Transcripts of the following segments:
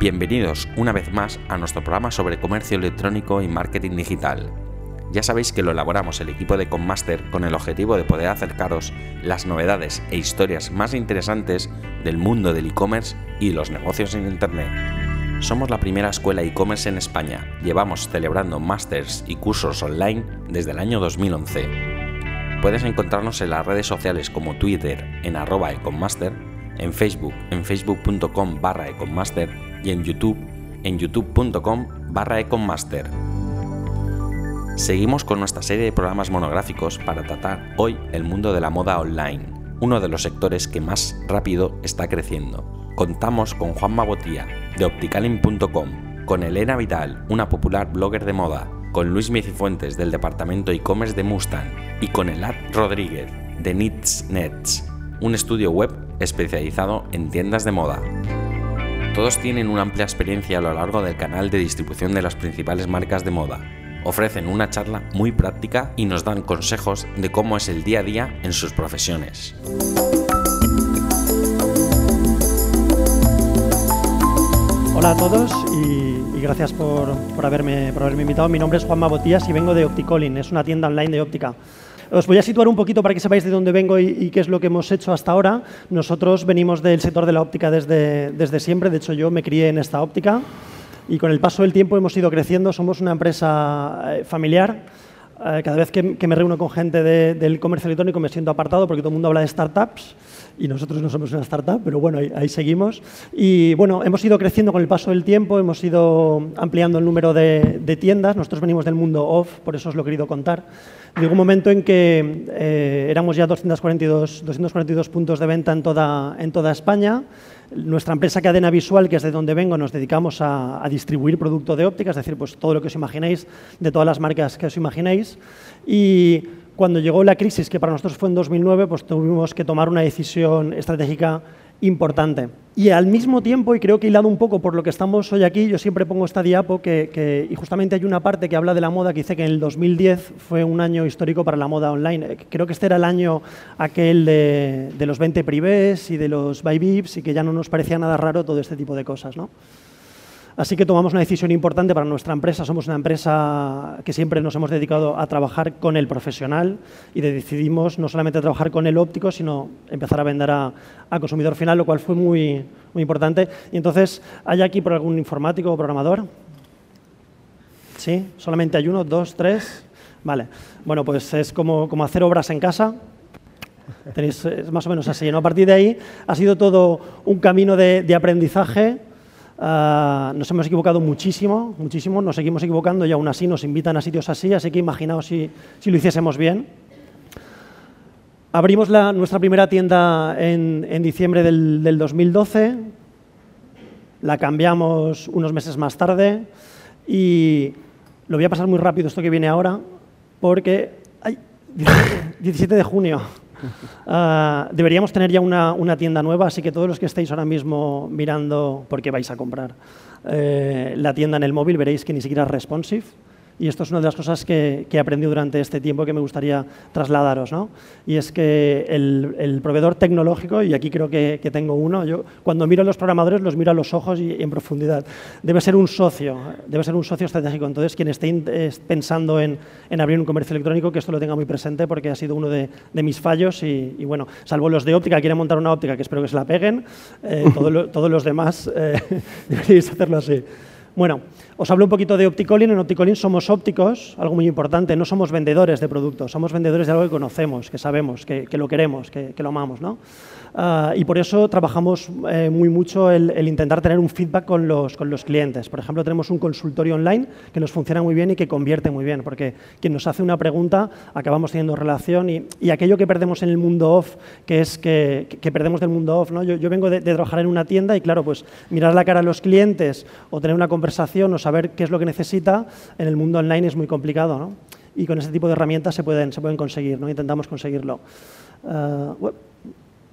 Bienvenidos una vez más a nuestro programa sobre comercio electrónico y marketing digital. Ya sabéis que lo elaboramos el equipo de Conmaster con el objetivo de poder acercaros las novedades e historias más interesantes del mundo del e-commerce y los negocios en Internet. Somos la primera escuela e-commerce en España. Llevamos celebrando másters y cursos online desde el año 2011. Puedes encontrarnos en las redes sociales como Twitter en arroba econmaster, en Facebook en facebook.com barra econmaster y en YouTube en youtube.com barra econmaster. Seguimos con nuestra serie de programas monográficos para tratar hoy el mundo de la moda online, uno de los sectores que más rápido está creciendo. Contamos con Juan Mabotía de opticalin.com, con Elena Vidal, una popular blogger de moda, con Luis Micifuentes del departamento e-commerce de Mustang y con Elad Rodríguez de Nets, un estudio web especializado en tiendas de moda. Todos tienen una amplia experiencia a lo largo del canal de distribución de las principales marcas de moda. Ofrecen una charla muy práctica y nos dan consejos de cómo es el día a día en sus profesiones. Hola a todos y, gracias por, haberme, por haberme invitado. Mi nombre es Juan Botías y vengo de Opticolin, es una tienda online de óptica. Os voy a situar un poquito para que sepáis de dónde vengo y, qué es lo que hemos hecho hasta ahora. Nosotros venimos del sector de la óptica desde, desde siempre, de hecho yo me crié en esta óptica y con el paso del tiempo hemos ido creciendo, somos una empresa eh, familiar. Eh, cada vez que, me reúno con gente del comercio electrónico me siento apartado porque todo el mundo habla de startups y nosotros no somos una startup, pero bueno, ahí, seguimos. Y bueno, hemos ido creciendo con el paso del tiempo, hemos ido ampliando el número de, de tiendas. Nosotros venimos del mundo off, por eso os lo he querido contar. Llegó un momento en que eh, éramos ya 242, 242 puntos de venta en toda, en toda España. Nuestra empresa Cadena Visual, que es de donde vengo, nos dedicamos a, distribuir producto de óptica, es decir, pues todo lo que os imaginéis, de todas las marcas que os imaginéis. Y cuando llegó la crisis, que para nosotros fue en 2009, pues tuvimos que tomar una decisión estratégica importante. Y al mismo tiempo, y creo que hilado un poco por lo que estamos hoy aquí, yo siempre pongo esta diapo que, y justamente hay una parte que habla de la moda que dice que en el 2010 fue un año histórico para la moda online. Creo que este era el año aquel de, de los 20 privés y de los buy bips y que ya no nos parecía nada raro todo este tipo de cosas. ¿no? Así que tomamos una decisión importante para nuestra empresa. Somos una empresa que siempre nos hemos dedicado a trabajar con el profesional y decidimos no solamente trabajar con el óptico, sino empezar a vender a, consumidor final, lo cual fue muy, muy importante. Y entonces, ¿hay aquí por algún informático o programador? ¿Sí? ¿Solamente hay uno, dos, tres? Vale. Bueno, pues es como, como hacer obras en casa. Tenéis, es más o menos así. ¿no? A partir de ahí ha sido todo un camino de, de aprendizaje Ah, nos hemos equivocado muchísimo, muchísimo, nos seguimos equivocando y aún así nos invitan a sitios así, así que imaginaos si, lo hiciésemos bien. Abrimos nuestra primera tienda en, diciembre del, 2012, la cambiamos unos meses más tarde y lo voy a pasar muy rápido esto que viene ahora, porque... ¡Ay! 17 de junio. Ah, deberíamos tener ya una, tienda nueva, así que todos los que estéis ahora mismo mirando por qué vais a comprar eh, la tienda en el móvil, veréis que ni siquiera es responsive. Y esto es una de las cosas que, he aprendido durante este tiempo que me gustaría trasladaros. ¿no? Y es que el, proveedor tecnológico, y aquí creo que, tengo uno, yo cuando miro a los programadores los miro a los ojos y, en profundidad. Debe ser un socio, debe ser un socio estratégico. Entonces, quien esté pensando en, abrir un comercio electrónico, que esto lo tenga muy presente porque ha sido uno de, mis fallos. Y, bueno, salvo los de óptica, quieren montar una óptica que espero que se la peguen, eh, todos los demás eh, deberíais hacerlo así. Bueno, os hablo un poquito de Opticolin. En Opticolin somos ópticos, algo muy importante. No somos vendedores de productos, somos vendedores de algo que conocemos, que sabemos, que, lo queremos, que, que lo amamos. ¿no? Ah, y por eso trabajamos eh, muy mucho el, intentar tener un feedback con los, con los clientes. Por ejemplo, tenemos un consultorio online que nos funciona muy bien y que convierte muy bien, porque quien nos hace una pregunta acabamos teniendo relación y, y aquello que perdemos en el mundo off, que es que, que perdemos del mundo off. ¿no? Yo, yo vengo de, trabajar en una tienda y claro, pues mirar la cara a los clientes o tener una conversación o saber qué es lo que necesita en el mundo online es muy complicado. Y con ese tipo de herramientas se pueden, se pueden conseguir, ¿no? intentamos conseguirlo. Uh,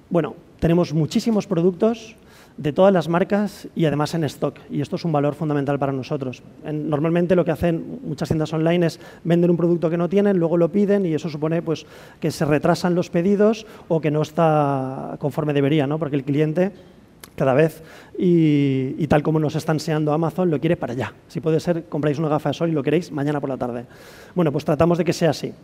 bueno, tenemos muchísimos productos de todas las marcas y además en stock. Y esto es un valor fundamental para nosotros. normalmente lo que hacen muchas tiendas online es vender un producto que no tienen, luego lo piden y eso supone pues, que se retrasan los pedidos o que no está conforme debería, ¿no? porque el cliente cada vez y, tal como nos está enseñando Amazon, lo quiere para allá. Si puede ser, compráis una gafa de sol y lo queréis mañana por la tarde. Bueno, pues tratamos de que sea así.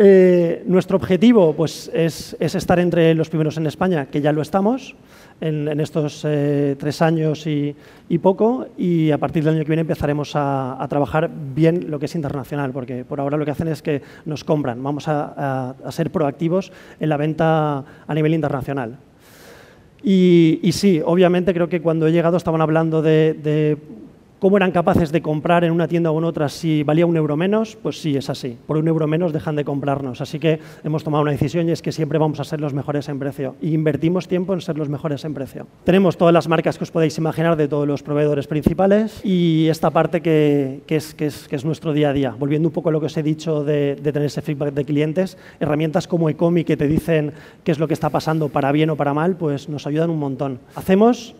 Eh, nuestro objetivo pues, es, estar entre los primeros en España, que ya lo estamos en, estos eh, tres años y, poco, y a partir del año que viene empezaremos a, trabajar bien lo que es internacional, porque por ahora lo que hacen es que nos compran. Vamos a, ser proactivos en la venta a nivel internacional. Y, sí, obviamente creo que cuando he llegado estaban hablando de ¿Cómo eran capaces de comprar en una tienda o en otra si valía un euro menos? Pues sí, es así. Por un euro menos dejan de comprarnos. Así que hemos tomado una decisión y es que siempre vamos a ser los mejores en precio. Y invertimos tiempo en ser los mejores en precio. Tenemos todas las marcas que os podéis imaginar de todos los proveedores principales y esta parte que, es, que es, nuestro día a día. Volviendo un poco a lo que os he dicho de, tener ese feedback de clientes, herramientas como Ecomi que te dicen qué es lo que está pasando para bien o para mal, pues nos ayudan un montón. Hacemos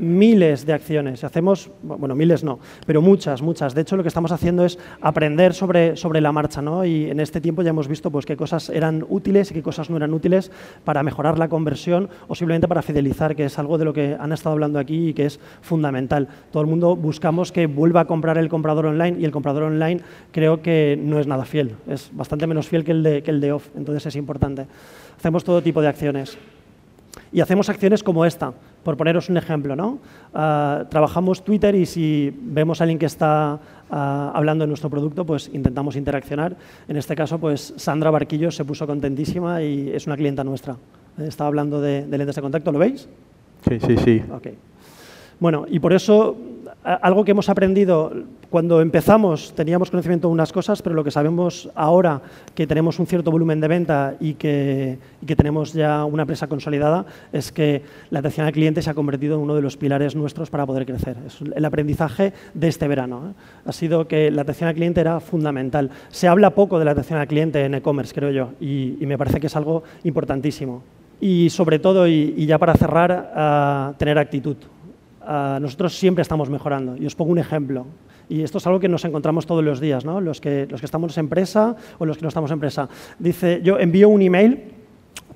miles de acciones. Hacemos, bueno, miles no, pero muchas, muchas. De hecho, lo que estamos haciendo es aprender sobre, sobre la marcha, ¿no? Y en este tiempo ya hemos visto pues, qué cosas eran útiles y qué cosas no eran útiles para mejorar la conversión o simplemente para fidelizar, que es algo de lo que han estado hablando aquí y que es fundamental. Todo el mundo buscamos que vuelva a comprar el comprador online y el comprador online creo que no es nada fiel, es bastante menos fiel que el de, que el de off, entonces es importante. Hacemos todo tipo de acciones. Y hacemos acciones como esta, por poneros un ejemplo. ¿no? Ah, trabajamos Twitter y si vemos a alguien que está ah, hablando de nuestro producto, pues intentamos interaccionar. En este caso, pues Sandra Barquillo se puso contentísima y es una clienta nuestra. Estaba hablando de, de lentes de contacto, ¿lo veis? Sí, sí, sí. Okay. Bueno, y por eso algo que hemos aprendido cuando empezamos teníamos conocimiento de unas cosas, pero lo que sabemos ahora que tenemos un cierto volumen de venta y que, tenemos ya una empresa consolidada es que la atención al cliente se ha convertido en uno de los pilares nuestros para poder crecer. Es el aprendizaje de este verano. ¿eh? Ha sido que la atención al cliente era fundamental. Se habla poco de la atención al cliente en e-commerce, creo yo, y, me parece que es algo importantísimo. Y sobre todo, y, ya para cerrar, tener actitud. Nosotros siempre estamos mejorando. Y os pongo un ejemplo. Y esto es algo que nos encontramos todos los días, ¿no? los, que, los que estamos en empresa o los que no estamos en empresa. Dice, yo envío un email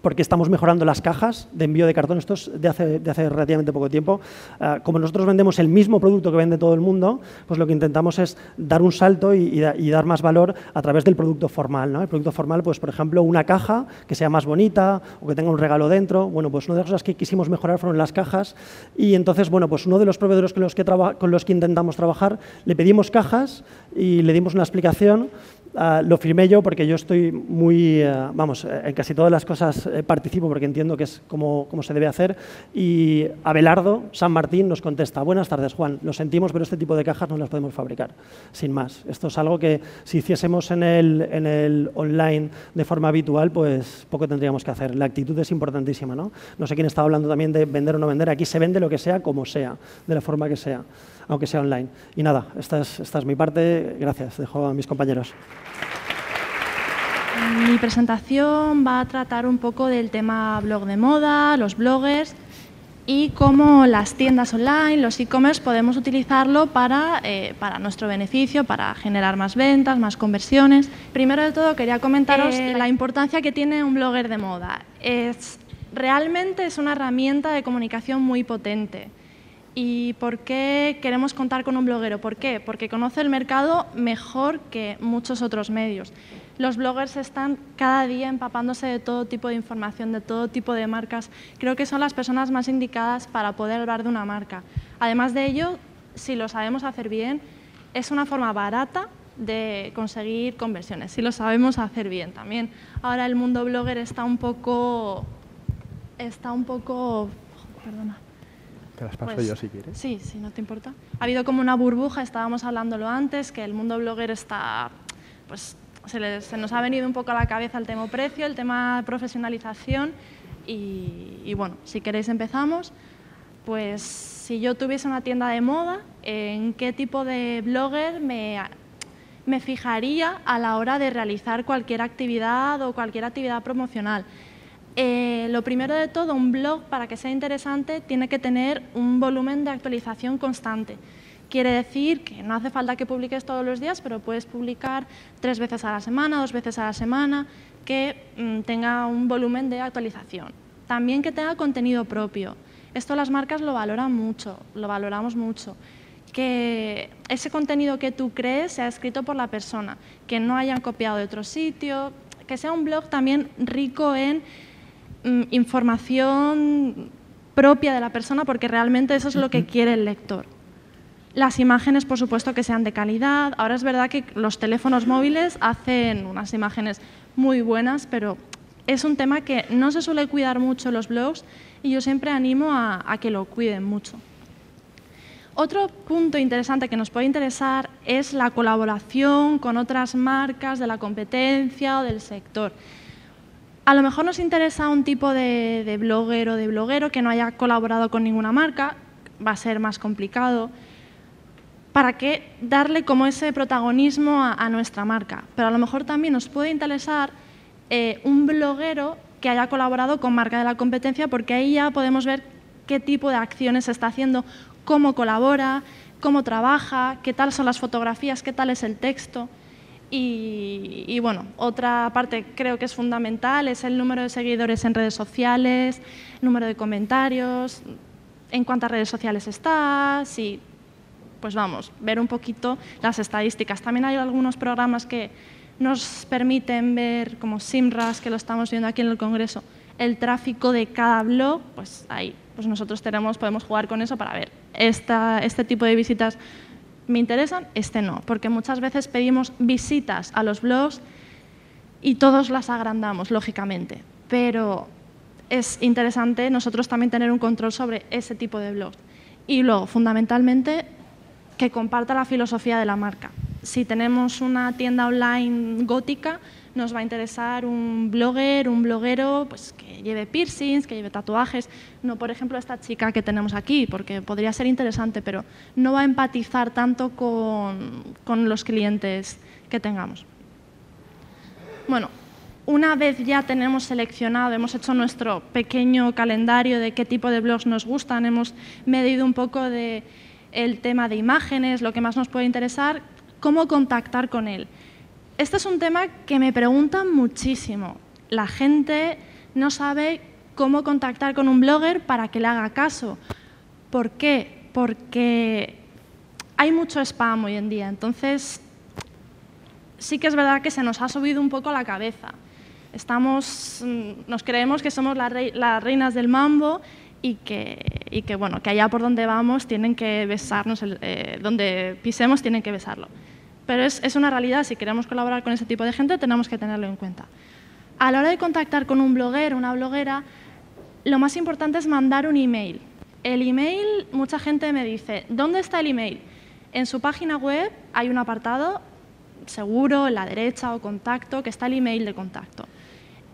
porque estamos mejorando las cajas de envío de cartón. Esto es de hace, de relativamente poco tiempo. Ah, como nosotros vendemos el mismo producto que vende todo el mundo, pues lo que intentamos es dar un salto y, dar más valor a través del producto formal. ¿no? El producto formal, pues por ejemplo, una caja que sea más bonita o que tenga un regalo dentro. Bueno, pues una de las cosas que quisimos mejorar fueron las cajas y entonces, bueno, pues uno de los proveedores con los que intentamos trabajar, le pedimos cajas y le dimos una explicación Ah, lo firmé yo porque yo estoy muy, ah, vamos, eh, en casi todas las cosas eh, participo porque entiendo que es como, se debe hacer. Y Abelardo San Martín nos contesta, buenas tardes Juan, lo sentimos, pero este tipo de cajas no las podemos fabricar, sin más. Esto es algo que si hiciésemos en el, en el online de forma habitual, pues poco tendríamos que hacer. La actitud es importantísima, ¿no? No sé quién está hablando también de vender o no vender, aquí se vende lo que sea, como sea, de la forma que sea, aunque sea online. Y nada, esta es, esta es mi parte, gracias, dejo a mis compañeros. Mi presentación va a tratar un poco del tema blog de moda, los bloggers y cómo las tiendas online, los e-commerce, podemos utilizarlo para, eh, para, nuestro beneficio, para generar más ventas, más conversiones. Primero de todo, quería comentaros eh, la importancia que tiene un blogger de moda. Es, realmente es una herramienta de comunicación muy potente. ¿Y por qué queremos contar con un bloguero? ¿Por qué? Porque conoce el mercado mejor que muchos otros medios. Los bloggers están cada día empapándose de todo tipo de información, de todo tipo de marcas. Creo que son las personas más indicadas para poder hablar de una marca. Además de ello, si lo sabemos hacer bien, es una forma barata de conseguir conversiones, si lo sabemos hacer bien también. Ahora el mundo blogger está un poco... Está un poco... Perdona te las paso pues yo si quieres. Sí, si no te importa. Ha habido como una burbuja, estábamos hablándolo antes, que el mundo blogger está, pues se, se nos ha venido un poco a la cabeza el tema precio, el tema profesionalización y, bueno, si queréis empezamos. Pues si yo tuviese una tienda de moda, ¿en qué tipo de blogger me, me fijaría a la hora de realizar cualquier actividad o cualquier actividad promocional? Eh, lo primero de todo, un blog, para que sea interesante, tiene que tener un volumen de actualización constante. Quiere decir que no hace falta que publiques todos los días, pero puedes publicar tres veces a la semana, dos veces a la semana, que mm, tenga un volumen de actualización. También que tenga contenido propio. Esto las marcas lo valoran mucho, lo valoramos mucho. Que ese contenido que tú crees sea escrito por la persona, que no hayan copiado de otro sitio, que sea un blog también rico en información propia de la persona, porque realmente eso es lo que quiere el lector. Las imágenes, por supuesto, que sean de calidad. Ahora es verdad que los teléfonos móviles hacen unas imágenes muy buenas, pero es un tema que no se suele cuidar mucho los blogs y yo siempre animo a, que lo cuiden mucho. Otro punto interesante que nos puede interesar es la colaboración con otras marcas de la competencia o del sector. A lo mejor nos interesa un tipo de, blogger o de bloguero que no haya colaborado con ninguna marca, va a ser más complicado para que darle como ese protagonismo a, nuestra marca. Pero a lo mejor también nos puede interesar eh, un bloguero que haya colaborado con marca de la competencia, porque ahí ya podemos ver qué tipo de acciones está haciendo, cómo colabora, cómo trabaja, qué tal son las fotografías, qué tal es el texto. Y, y, bueno, otra parte creo que es fundamental es el número de seguidores en redes sociales, número de comentarios, en cuántas redes sociales está, si pues vamos, ver un poquito las estadísticas. También hay algunos programas que nos permiten ver, como Simras, que lo estamos viendo aquí en el Congreso, el tráfico de cada blog, pues ahí pues nosotros tenemos, podemos jugar con eso para ver, esta, este tipo de visitas me interesan, este no, porque muchas veces pedimos visitas a los blogs y todos las agrandamos, lógicamente, pero es interesante nosotros también tener un control sobre ese tipo de blogs. Y luego, fundamentalmente, que comparta la filosofía de la marca. Si tenemos una tienda online gótica, nos va a interesar un blogger, un bloguero pues, que lleve piercings, que lleve tatuajes. No, por ejemplo, esta chica que tenemos aquí, porque podría ser interesante, pero no va a empatizar tanto con, con los clientes que tengamos. Bueno, una vez ya tenemos seleccionado, hemos hecho nuestro pequeño calendario de qué tipo de blogs nos gustan, hemos medido un poco de el tema de imágenes, lo que más nos puede interesar, cómo contactar con él. Este es un tema que me preguntan muchísimo. La gente no sabe cómo contactar con un blogger para que le haga caso. ¿Por qué? Porque hay mucho spam hoy en día, entonces sí que es verdad que se nos ha subido un poco la cabeza. Estamos, mm, nos creemos que somos las reinas del mambo y que, que, bueno, que allá por donde vamos tienen que besarnos, eh, donde pisemos tienen que besarlo. Pero es, es, una realidad, si queremos colaborar con ese tipo de gente tenemos que tenerlo en cuenta. A la hora de contactar con un bloguero, una bloguera, lo más importante es mandar un email. El email, mucha gente me dice, ¿dónde está el email? En su página web hay un apartado seguro, en la derecha o contacto, que está el email de contacto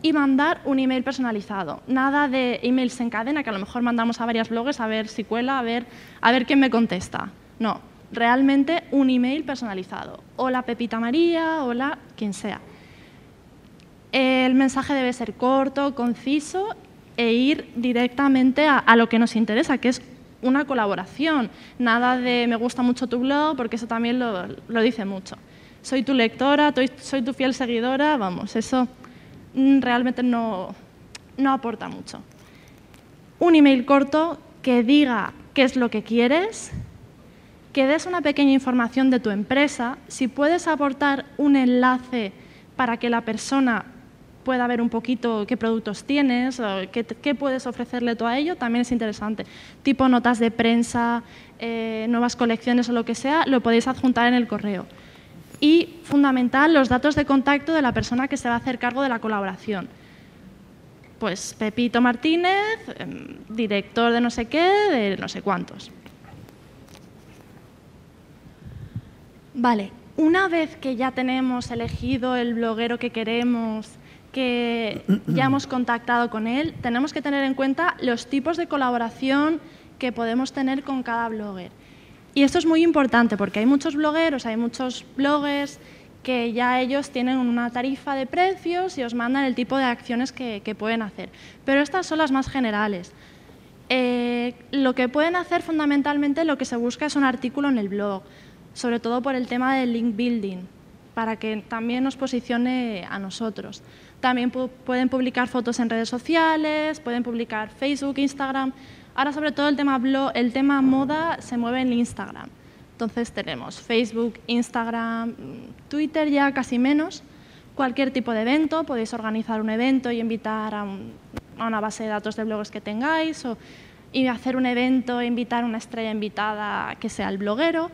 y mandar un email personalizado. Nada de emails en cadena, que a lo mejor mandamos a varias blogs a ver si cuela, a ver, a ver quién me contesta. No, realmente un email personalizado. Hola Pepita María, hola quien sea. El mensaje debe ser corto, conciso e ir directamente a, lo que nos interesa, que es una colaboración. Nada de me gusta mucho tu blog, porque eso también lo, lo dice mucho. Soy tu lectora, soy tu fiel seguidora, vamos, eso Mm, realmente no, no aporta mucho. Un email corto que diga qué es lo que quieres, que des una pequeña información de tu empresa, si puedes aportar un enlace para que la persona pueda ver un poquito qué productos tienes, qué, qué puedes ofrecerle tú a ello, también es interesante. Tipo notas de prensa, eh, nuevas colecciones o lo que sea, lo podéis adjuntar en el correo y, fundamental, los datos de contacto de la persona que se va a hacer cargo de la colaboración. Pues Pepito Martínez, em, director de no sé qué, de no sé cuántos. Vale, una vez que ya tenemos elegido el bloguero que queremos, que ya hemos contactado con él, tenemos que tener en cuenta los tipos de colaboración que podemos tener con cada blogger. Y esto es muy importante porque hay muchos blogueros, hay muchos bloggers que ya ellos tienen una tarifa de precios y os mandan el tipo de acciones que, pueden hacer. Pero estas son las más generales. Eh, lo que pueden hacer fundamentalmente lo que se busca es un artículo en el blog, sobre todo por el tema del link building, para que también nos posicione a nosotros. También pueden publicar fotos en redes sociales, pueden publicar Facebook, Instagram, Ahora sobre todo el tema, blog, el tema moda se mueve en Instagram. Entonces tenemos Facebook, Instagram, Twitter ya casi menos, cualquier tipo de evento, podéis organizar un evento y invitar a, una base de datos de blogs que tengáis o y hacer un evento invitar a una estrella invitada que sea el bloguero.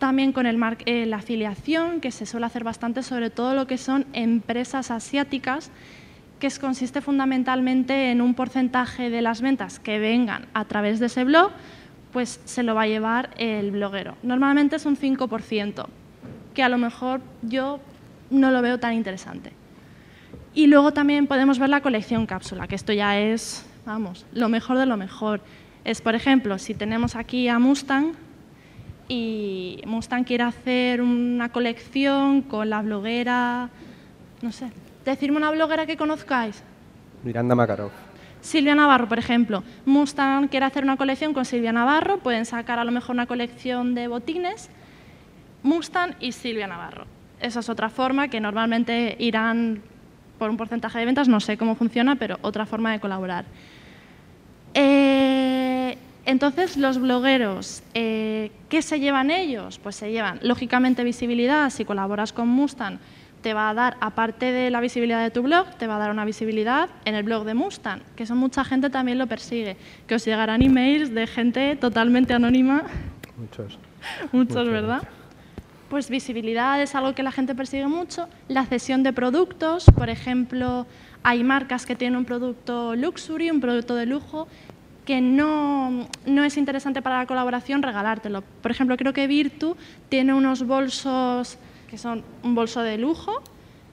También con el eh, la afiliación, que se suele hacer bastante, sobre todo lo que son empresas asiáticas, que consiste fundamentalmente en un porcentaje de las ventas que vengan a través de ese blog, pues se lo va a llevar el bloguero. Normalmente es un 5%, que a lo mejor yo no lo veo tan interesante. Y luego también podemos ver la colección cápsula, que esto ya es, vamos, lo mejor de lo mejor. Es, por ejemplo, si tenemos aquí a Mustang y Mustang quiere hacer una colección con la bloguera, no sé, decirme una bloguera que conozcáis. Miranda Makarov. Silvia Navarro, por ejemplo. Mustang quiere hacer una colección con Silvia Navarro, pueden sacar a lo mejor una colección de botines, Mustang y Silvia Navarro. Esa es otra forma que normalmente irán por un porcentaje de ventas, no sé cómo funciona, pero otra forma de colaborar. Eh, entonces, los blogueros, eh, ¿qué se llevan ellos? Pues se llevan, lógicamente, visibilidad. Si colaboras con Mustang, te va a dar, aparte de la visibilidad de tu blog, te va a dar una visibilidad en el blog de Mustang, que eso mucha gente también lo persigue, que os llegarán emails de gente totalmente anónima. Muchos. Muchos, ¿verdad? Pues visibilidad es algo que la gente persigue mucho. La cesión de productos, por ejemplo, hay marcas que tienen un producto luxury, un producto de lujo, que no, no, es interesante para la colaboración regalártelo. Por ejemplo, creo que Virtu tiene unos bolsos que son un bolso de lujo,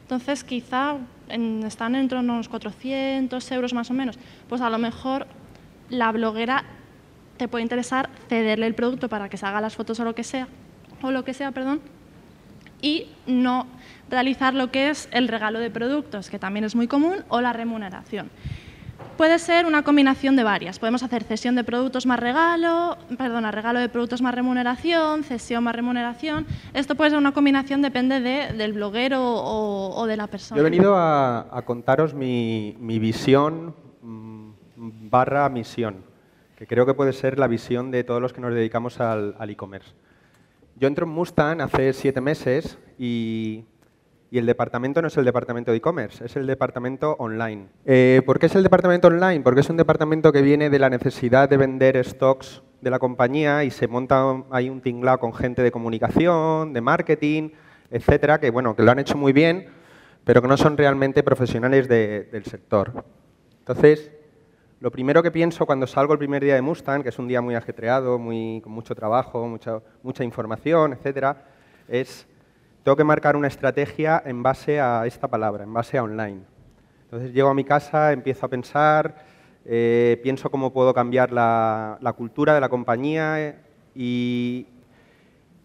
entonces quizá están entre unos 400 euros más o menos. Pues a lo mejor la bloguera te puede interesar cederle el producto para que se haga las fotos o lo que sea, o lo que sea, perdón, y no realizar lo que es el regalo de productos, que también es muy común, o la remuneración. Puede ser una combinación de varias. Podemos hacer cesión de productos más regalo, perdona, regalo de productos más remuneración, cesión más remuneración. Esto puede ser una combinación, depende del bloguero o, de la persona. Yo he venido a, contaros mi, visión mm, barra misión, que creo que puede ser la visión de todos los que nos dedicamos al e-commerce. Yo entro en Mustang hace siete meses y y el departamento no es el departamento de e-commerce, es el departamento online. Eh, ¿Por qué es el departamento online? Porque es un departamento que viene de la necesidad de vender stocks de la compañía y se monta ahí un tinglado con gente de comunicación, de marketing, etcétera, que bueno, que lo han hecho muy bien, pero que no son realmente profesionales del sector. Entonces, lo primero que pienso cuando salgo el primer día de Mustang, que es un día muy ajetreado, muy, con mucho trabajo, mucha, mucha información, etcétera, es tengo que marcar una estrategia en base a esta palabra, en base a online. Entonces llego a mi casa, empiezo a pensar, eh, pienso cómo puedo cambiar la, cultura de la compañía eh, y,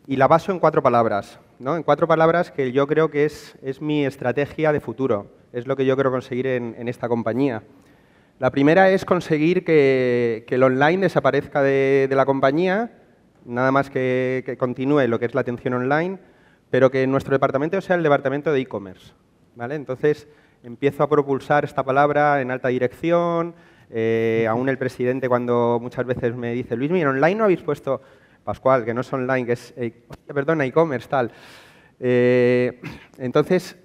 la baso en cuatro palabras. ¿no? En cuatro palabras que yo creo que es, mi estrategia de futuro, es lo que yo quiero conseguir en, esta compañía. La primera es conseguir que, el online desaparezca de, la compañía, nada más que, que continúe lo que es la atención online pero que nuestro departamento sea el departamento de e-commerce. ¿vale? Entonces, empiezo a propulsar esta palabra en alta dirección, eh, aún el presidente cuando muchas veces me dice, Luis, mira, online no habéis puesto, Pascual, que no es online, que es, eh, perdón, e-commerce, tal. Eh, entonces,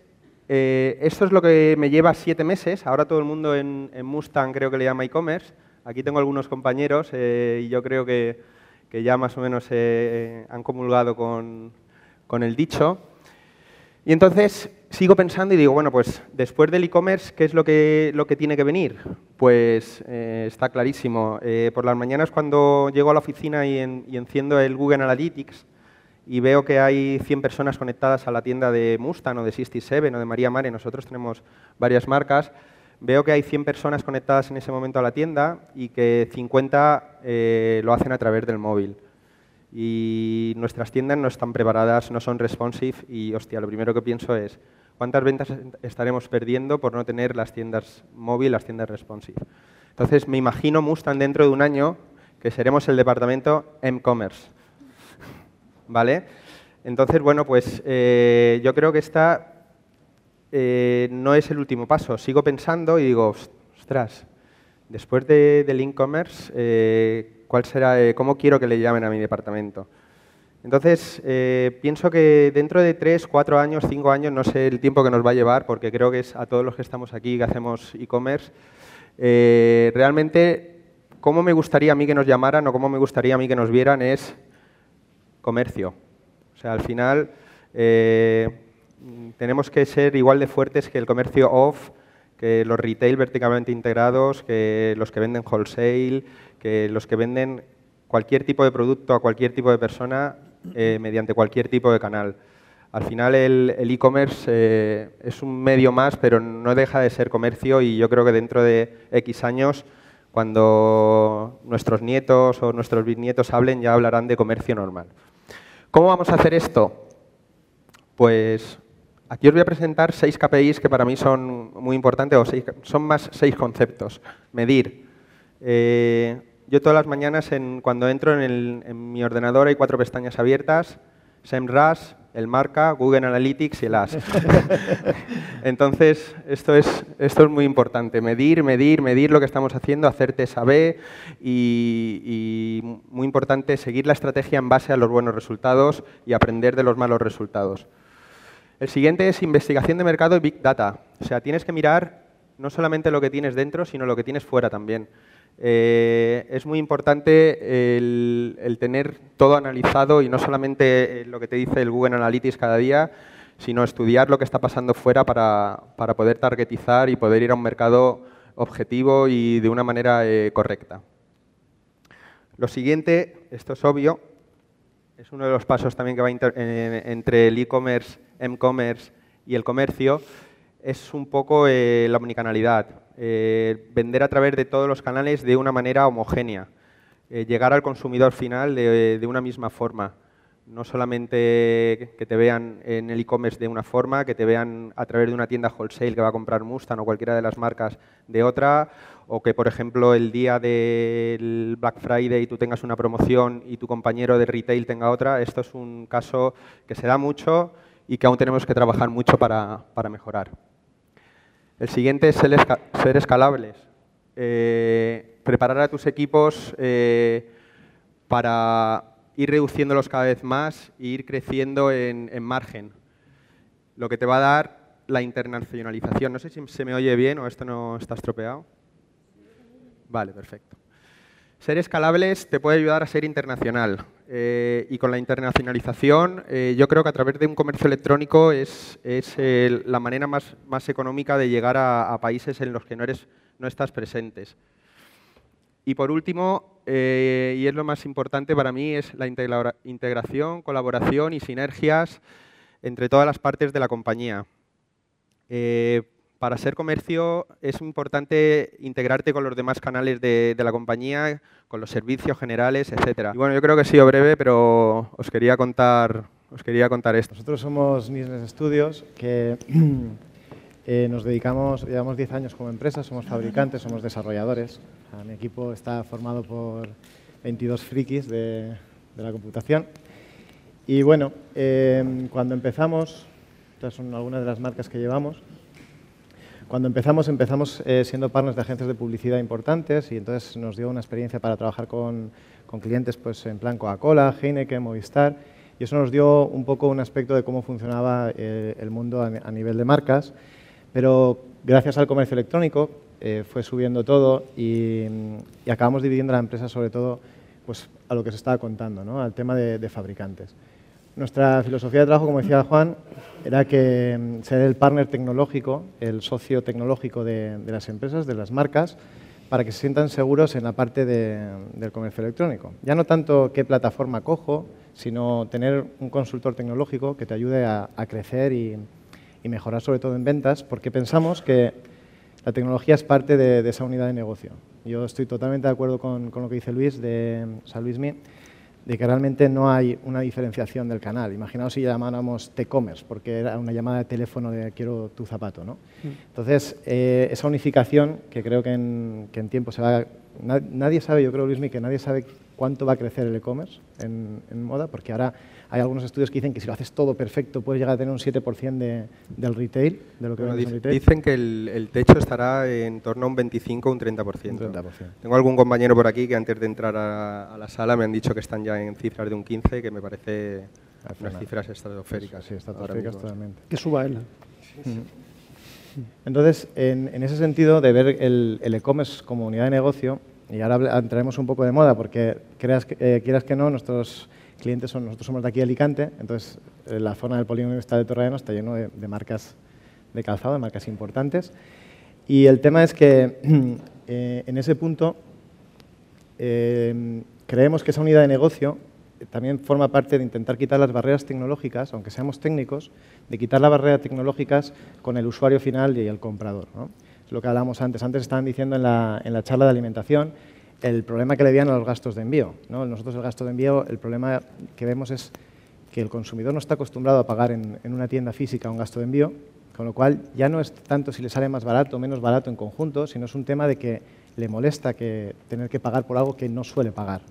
esto es lo que me lleva siete meses. Ahora todo el mundo en, Mustang creo que le llama e-commerce. Aquí tengo algunos compañeros y yo creo que, que ya más o menos han comulgado con, con el dicho. Y entonces sigo pensando y digo, bueno, pues después del e-commerce, ¿qué es lo que, lo que tiene que venir? Pues eh, está clarísimo. Eh, por las mañanas cuando llego a la oficina y, enciendo el Google Analytics y veo que hay 100 personas conectadas a la tienda de Mustang o de 67 o de María Mare, nosotros tenemos varias marcas, veo que hay 100 personas conectadas en ese momento a la tienda y que 50 eh, lo hacen a través del móvil y nuestras tiendas no están preparadas, no son responsive y, hostia, lo primero que pienso es cuántas ventas estaremos perdiendo por no tener las tiendas móvil, las tiendas responsive. Entonces, me imagino Mustang dentro de un año que seremos el departamento M-Commerce. ¿Vale? Entonces, bueno, pues eh, yo creo que esta eh, no es el último paso. Sigo pensando y digo, ostras, Después de, del e-commerce, eh, ¿cuál será, eh, ¿cómo quiero que le llamen a mi departamento? Entonces, eh, pienso que dentro de tres, cuatro años, cinco años, no sé el tiempo que nos va a llevar, porque creo que es a todos los que estamos aquí que hacemos e-commerce, realmente, cómo me gustaría a mí que nos llamaran o cómo me gustaría a mí que nos vieran es comercio. O sea, al final tenemos que ser igual de fuertes que el comercio off, que los retail verticalmente integrados, que los que venden wholesale, que los que venden cualquier tipo de producto a cualquier tipo de persona eh, mediante cualquier tipo de canal. Al final el e-commerce eh, es un medio más, pero no deja de ser comercio y yo creo que dentro de X años, cuando nuestros nietos o nuestros bisnietos hablen, ya hablarán de comercio normal. ¿Cómo vamos a hacer esto? Pues Aquí os voy a presentar seis KPIs que para mí son muy importantes, o son más seis conceptos. Medir. Eh, yo todas las mañanas cuando entro en, mi ordenador hay cuatro pestañas abiertas, SEMrush, el marca, Google Analytics y el AS. Entonces, esto es, esto es muy importante, medir, medir, medir lo que estamos haciendo, hacerte saber y, y muy importante seguir la estrategia en base a los buenos resultados y aprender de los malos resultados. El siguiente es investigación de mercado y Big Data. O sea, tienes que mirar no solamente lo que tienes dentro, sino lo que tienes fuera también. Eh, es muy importante el, tener todo analizado y no solamente lo que te dice el Google Analytics cada día, sino estudiar lo que está pasando fuera para, poder targetizar y poder ir a un mercado objetivo y de una manera eh, correcta. Lo siguiente, esto es obvio, es uno de los pasos también que va entre el e-commerce e-commerce y el comercio es un poco eh, la omnicanalidad. Eh, vender a través de todos los canales de una manera homogénea. Eh, llegar al consumidor final de, una misma forma. No solamente que te vean en el e-commerce de una forma, que te vean a través de una tienda wholesale que va a comprar Mustang o cualquiera de las marcas de otra, o que, por ejemplo, el día del Black Friday tú tengas una promoción y tu compañero de retail tenga otra. Esto es un caso que se da mucho y que aún tenemos que trabajar mucho para, mejorar. El siguiente es ser, escalables. Eh, preparar a tus equipos eh, para ir reduciéndolos cada vez más e ir creciendo en, en, margen. Lo que te va a dar la internacionalización. No sé si se me oye bien o esto no está estropeado. Vale, perfecto. Ser escalables te puede ayudar a ser internacional. Eh, y con la internacionalización, eh, yo creo que a través de un comercio electrónico es, la manera más, económica de llegar a, países en los que no, eres, no estás presentes. Y por último, eh, y es lo más importante para mí, es la integración, colaboración y sinergias entre todas las partes de la compañía para ser comercio es importante integrarte con los demás canales de, la compañía, con los servicios generales, etcétera. Y bueno, yo creo que he sido breve, pero os quería contar, os quería contar esto. Nosotros somos Business Studios, que eh, nos dedicamos, llevamos 10 años como empresa, somos fabricantes, somos desarrolladores. mi equipo está formado por 22 frikis de, la computación. Y bueno, eh, cuando empezamos, estas son algunas de las marcas que llevamos, cuando empezamos, empezamos eh, siendo partners de agencias de publicidad importantes y entonces nos dio una experiencia para trabajar con, con clientes pues, en plan Coca-Cola, Heineken, Movistar y eso nos dio un poco un aspecto de cómo funcionaba eh, el mundo a, nivel de marcas, pero gracias al comercio electrónico eh, fue subiendo todo y, acabamos dividiendo la empresa sobre todo pues, a lo que se estaba contando, ¿no? al tema de fabricantes. Nuestra filosofía de trabajo, como decía Juan, era que mm, ser el partner tecnológico, el socio tecnológico de, las empresas, de las marcas, para que se sientan seguros en la parte del comercio electrónico. Ya no tanto qué plataforma cojo, sino tener un consultor tecnológico que te ayude a, crecer y, mejorar sobre todo en ventas, porque pensamos que la tecnología es parte de, esa unidad de negocio. Yo estoy totalmente de acuerdo con, lo que dice Luis de San Luis Mí, de que realmente no hay una diferenciación del canal. Imaginaos si llamáramos T-Commerce, porque era una llamada de teléfono de quiero tu zapato. ¿no? Mm. Entonces, eh, esa unificación, que creo que en, tiempo se va... nadie sabe, yo creo, Luismi, que nadie sabe cuánto va a crecer el e-commerce en, moda, porque ahora hay algunos estudios que dicen que si lo haces todo perfecto puedes llegar a tener un 7% de, del retail, de lo que retail. Dicen que el, techo estará en torno a un 25 o un 30%. Tengo algún compañero por aquí que antes de entrar a, la sala me han dicho que están ya en cifras de un 15, que me parece unas cifras estratosféricas. Sí, estratosféricas totalmente. Que suba él. Entonces, en, ese sentido de ver el e-commerce como unidad de negocio, y ahora entraremos un poco de moda porque creas que, eh, quieras que no, nuestros clientes son, nosotros somos de aquí de Alicante, entonces eh, la zona del polígono está de Torrellano está lleno de, marcas de calzado, de marcas importantes. Y el tema es que eh, en ese punto creemos que esa unidad de negocio también forma parte de intentar quitar las barreras tecnológicas, aunque seamos técnicos, de quitar las barreras tecnológicas con el usuario final y el comprador. ¿no? lo que hablábamos antes. Antes estaban diciendo en la, en la charla de alimentación el problema que le veían a los gastos de envío. ¿no? Nosotros el gasto de envío, el problema que vemos es que el consumidor no está acostumbrado a pagar en, una tienda física un gasto de envío, con lo cual ya no es tanto si le sale más barato o menos barato en conjunto, sino es un tema de que le molesta que tener que pagar por algo que no suele pagar.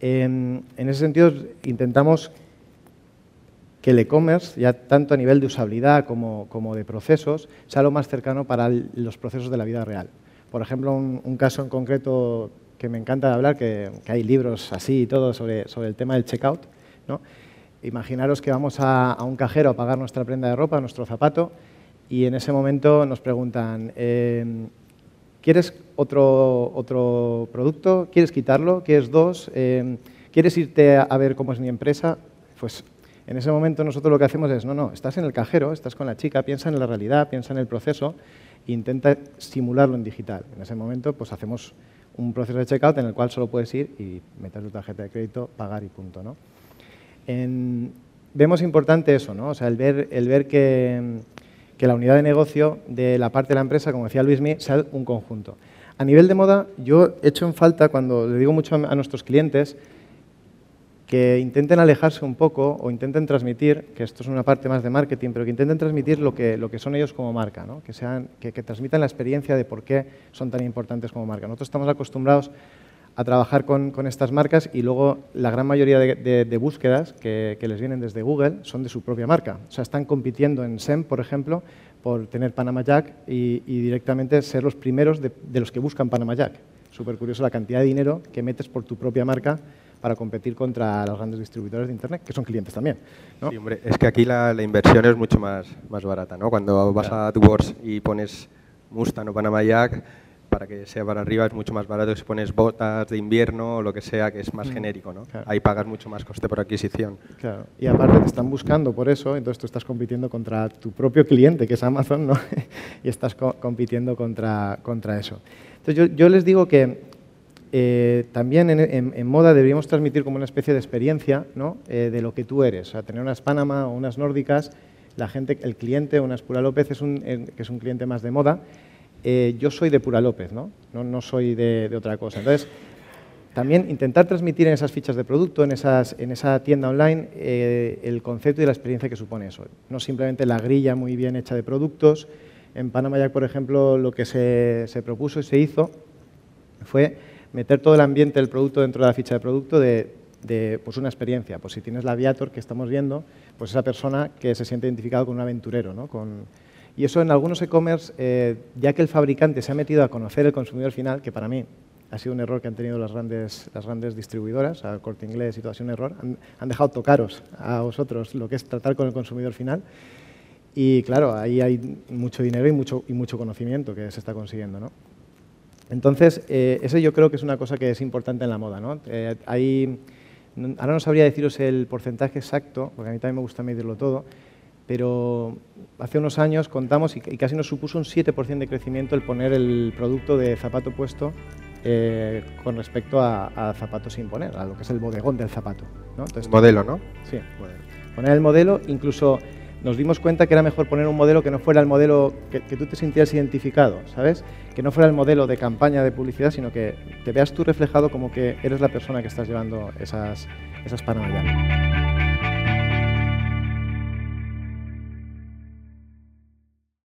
en ese sentido, intentamos que el e-commerce, ya tanto a nivel de usabilidad como, de procesos, sea lo más cercano para los procesos de la vida real. Por ejemplo, un, caso en concreto que me encanta hablar, que, hay libros así y todo sobre, sobre el tema del checkout. ¿no? Imaginaros que vamos a, un cajero a pagar nuestra prenda de ropa, nuestro zapato, y en ese momento nos preguntan, em, ¿quieres otro, otro producto? ¿Quieres quitarlo? ¿Quieres dos? Em, ¿Quieres irte a ver cómo es mi empresa? Pues en ese momento nosotros lo que hacemos es, no, no, estás en el cajero, estás con la chica, piensa en la realidad, piensa en el proceso intenta simularlo en digital. En ese momento pues hacemos un proceso de checkout en el cual solo puedes ir y meter tu tarjeta de crédito, pagar y punto. ¿no? vemos importante eso, ¿no? o sea, el ver, el ver que, que, la unidad de negocio de la parte de la empresa, como decía Luismi, sea un conjunto. A nivel de moda, yo echo en falta, cuando le digo mucho a nuestros clientes, que intenten alejarse un poco o intenten transmitir, que esto es una parte más de marketing, pero que intenten transmitir lo que, lo que son ellos como marca, ¿no? que, sean, que, transmitan la experiencia de por qué son tan importantes como marca. Nosotros estamos acostumbrados a trabajar con, con estas marcas y luego la gran mayoría de, de, búsquedas que, que, les vienen desde Google son de su propia marca. O sea, están compitiendo en SEM, por ejemplo, por tener Panama Jack y, y directamente ser los primeros de, de los que buscan Panama Jack. Súper curioso la cantidad de dinero que metes por tu propia marca para competir contra los grandes distribuidores de Internet, que son clientes también. Sí, hombre, es que aquí la, inversión es mucho más, más barata. ¿no? Cuando vas a AdWords y pones Mustang o Panama Jack, para que sea para arriba es mucho más barato que si pones botas de invierno o lo que sea, que es más mm, genérico. ¿no? Ahí pagas mucho más coste por adquisición. Claro. Y aparte te están buscando por eso, entonces tú estás compitiendo contra tu propio cliente, que es Amazon, ¿no? y estás compitiendo contra, contra eso. Entonces yo, yo les digo que eh, también en, moda deberíamos transmitir como una especie de experiencia. Eh, de lo que tú eres. O sea, tener unas Panama o unas nórdicas, el cliente, unas Pura López, que es un cliente más de moda. Eh, yo soy de Pura López, ¿no? Soy de, otra cosa. Entonces, también intentar transmitir en esas fichas de producto, en, esas, en esa tienda online, el concepto y la experiencia que supone eso. No simplemente la grilla muy bien hecha de productos. En Panama Jack, por ejemplo, lo que se propuso y se hizo fue meter todo el ambiente del producto dentro de la ficha de producto de, pues una experiencia. Pues si tienes la Aviator que estamos viendo, pues esa persona que se siente identificado con un aventurero. ¿no? Con, y eso en algunos e-commerce, eh, ya que el fabricante se ha metido a conocer el consumidor final, que para mí ha sido un error que han tenido las grandes, las grandes distribuidoras, a Corte Inglés y todo ha sido un error, han, dejado tocaros a vosotros lo que es tratar con el consumidor final. Y claro, ahí hay mucho dinero y mucho, y mucho conocimiento que se está consiguiendo. ¿no? Entonces, eh, eso yo creo que es una cosa que es importante en la moda. ¿no? Eh, ahora no sabría deciros el porcentaje exacto, porque a mí también me gusta medirlo todo, pero hace unos años contamos y, casi nos supuso un 7% de crecimiento el poner el producto de zapato puesto eh, con respecto a, zapatos sin poner, a lo que es el bodegón del zapato. ¿no? modelo, ¿no? Sí, poner el modelo, incluso nos dimos cuenta que era mejor poner un modelo que no fuera el modelo que, tú te sintieras identificado, ¿sabes? Que no fuera el modelo de campaña de publicidad, sino que te veas tú reflejado como que eres la persona que estás llevando esas, esas